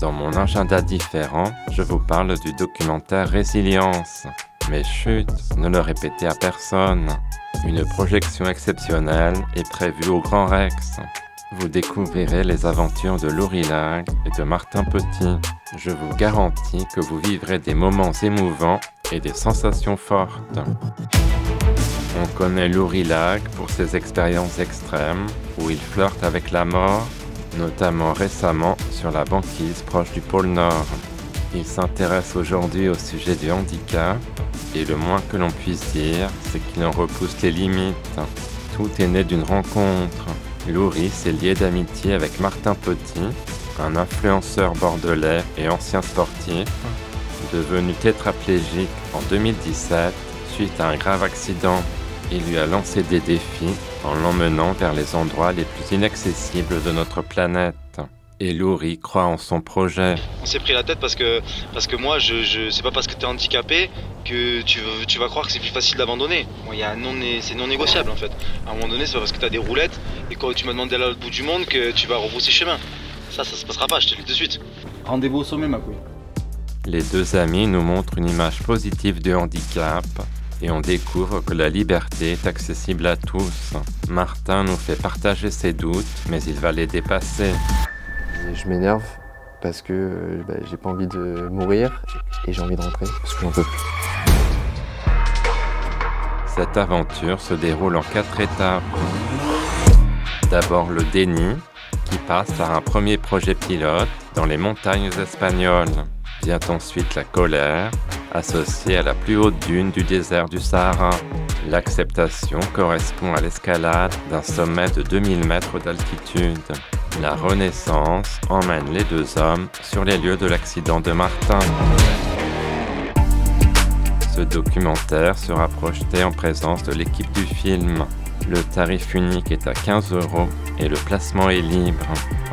Dans mon agenda différent, je vous parle du documentaire Résilience. Mais chut, ne le répétez à personne. Une projection exceptionnelle est prévue au Grand Rex. Vous découvrirez les aventures de Laurie Lag et de Martin Petit. Je vous garantis que vous vivrez des moments émouvants et des sensations fortes. On connaît Laurie Lag pour ses expériences extrêmes où il flirte avec la mort, notamment récemment sur la banquise proche du pôle Nord. Il s'intéresse aujourd'hui au sujet du handicap et le moins que l'on puisse dire, c'est qu'il en repousse les limites. Tout est né d'une rencontre. Laurie s'est lié d'amitié avec Martin Petit, un influenceur bordelais et ancien sportif, devenu tétraplégique en 2017 suite à un grave accident. Il lui a lancé des défis en l'emmenant vers les endroits les plus inaccessibles de notre planète. Et Laurie croit en son projet. On s'est pris la tête parce que, parce que moi, je, je, c'est pas parce que tu es handicapé que tu, tu vas croire que c'est plus facile d'abandonner. Bon, y a non, c'est non négociable en fait. À un moment donné, c'est pas parce que tu as des roulettes et quand tu m'as demandé d'aller à l'autre bout du monde que tu vas rebrousser chemin. Ça, ça se passera pas, je te le dis de suite. Rendez-vous au sommet, ma couille. Les deux amis nous montrent une image positive du handicap et on découvre que la liberté est accessible à tous. Martin nous fait partager ses doutes, mais il va les dépasser. Je m'énerve parce que euh, bah, j'ai pas envie de mourir et j'ai envie de rentrer parce que j'en peux plus. Cette aventure se déroule en quatre étapes. D'abord le déni, qui passe par un premier projet pilote dans les montagnes espagnoles. Vient ensuite la colère, associée à la plus haute dune du désert du Sahara. L'acceptation correspond à l'escalade d'un sommet de 2000 mètres d'altitude. La renaissance emmène les deux hommes sur les lieux de l'accident de Martin. Ce documentaire sera projeté en présence de l'équipe du film. Le tarif unique est à 15 euros et le placement est libre.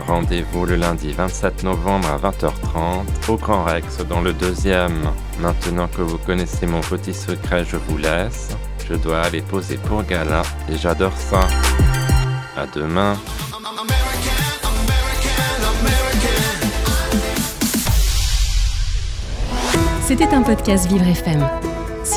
Rendez-vous le lundi 27 novembre à 20h30 au Grand Rex dans le deuxième. Maintenant que vous connaissez mon petit secret, je vous laisse. Je dois aller poser pour Gala et j'adore ça. À demain. C'était un podcast Vivre FM.